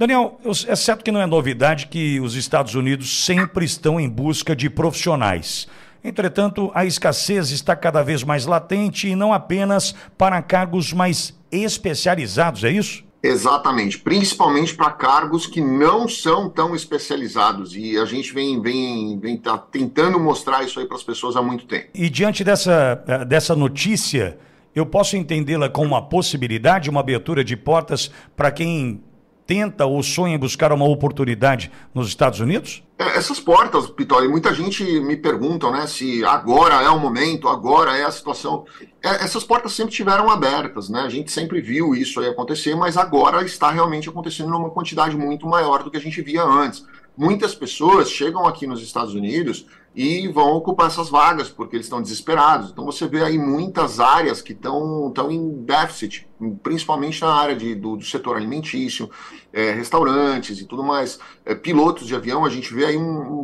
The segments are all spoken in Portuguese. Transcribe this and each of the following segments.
Daniel, é certo que não é novidade que os Estados Unidos sempre estão em busca de profissionais. Entretanto, a escassez está cada vez mais latente e não apenas para cargos mais especializados, é isso? Exatamente, principalmente para cargos que não são tão especializados e a gente vem vem vem tá tentando mostrar isso aí para as pessoas há muito tempo. E diante dessa eh, dessa notícia, eu posso entendê-la como uma possibilidade, uma abertura de portas para quem tenta ou sonha em buscar uma oportunidade nos Estados Unidos? É, essas portas, Pitori, muita gente me pergunta né, se agora é o momento, agora é a situação. É, essas portas sempre tiveram abertas, né? A gente sempre viu isso aí acontecer, mas agora está realmente acontecendo numa quantidade muito maior do que a gente via antes muitas pessoas chegam aqui nos Estados Unidos e vão ocupar essas vagas porque eles estão desesperados. Então você vê aí muitas áreas que estão em déficit, principalmente na área de, do, do setor alimentício, é, restaurantes e tudo mais. É, pilotos de avião, a gente vê aí um,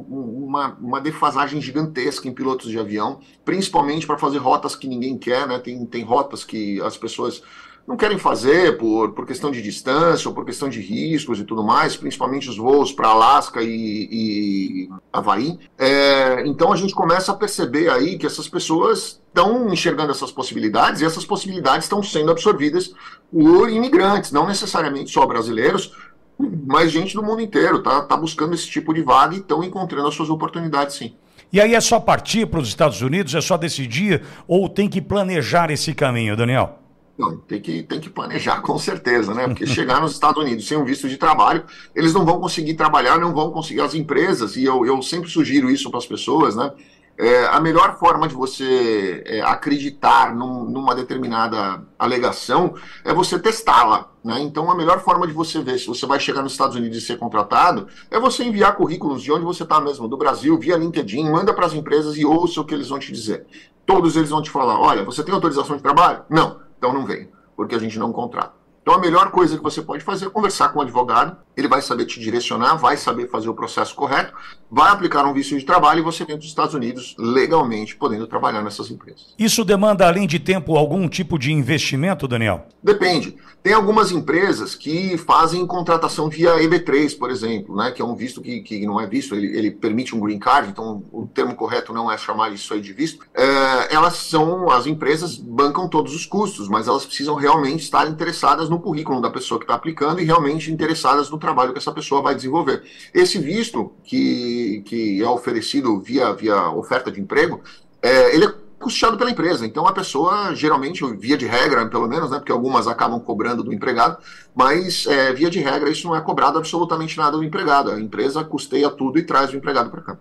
um, uma, uma defasagem gigantesca em pilotos de avião, principalmente para fazer rotas que ninguém quer, né? Tem, tem rotas que as pessoas não querem fazer por, por questão de distância ou por questão de riscos e tudo mais, principalmente os voos para Alasca e, e Havaí. É, então a gente começa a perceber aí que essas pessoas estão enxergando essas possibilidades e essas possibilidades estão sendo absorvidas por imigrantes, não necessariamente só brasileiros, mas gente do mundo inteiro tá, tá buscando esse tipo de vaga e estão encontrando as suas oportunidades sim. E aí é só partir para os Estados Unidos, é só decidir ou tem que planejar esse caminho, Daniel? Não, tem que, tem que planejar, com certeza, né? Porque chegar nos Estados Unidos sem um visto de trabalho, eles não vão conseguir trabalhar, não vão conseguir as empresas, e eu, eu sempre sugiro isso para as pessoas, né? É, a melhor forma de você é, acreditar num, numa determinada alegação é você testá-la. Né? Então, a melhor forma de você ver se você vai chegar nos Estados Unidos e ser contratado é você enviar currículos de onde você está mesmo, do Brasil, via LinkedIn, manda para as empresas e ouça o que eles vão te dizer. Todos eles vão te falar: olha, você tem autorização de trabalho? Não. Então não vem, porque a gente não contrata. Então a melhor coisa que você pode fazer é conversar com o advogado, ele vai saber te direcionar, vai saber fazer o processo correto, vai aplicar um visto de trabalho e você vem para os Estados Unidos legalmente, podendo trabalhar nessas empresas. Isso demanda, além de tempo, algum tipo de investimento, Daniel? Depende. Tem algumas empresas que fazem contratação via EB3, por exemplo, né, que é um visto que, que não é visto, ele, ele permite um green card, então o termo correto não é chamar isso aí de visto. É, elas são, as empresas bancam todos os custos, mas elas precisam realmente estar interessadas no currículo da pessoa que está aplicando e realmente interessadas no trabalho que essa pessoa vai desenvolver. Esse visto que, é oferecido via, via oferta de emprego, é, ele é custeado pela empresa. Então a pessoa, geralmente, via de regra, pelo menos, né, porque algumas acabam cobrando do empregado, mas é, via de regra isso não é cobrado absolutamente nada do empregado. A empresa custeia tudo e traz o empregado para cá.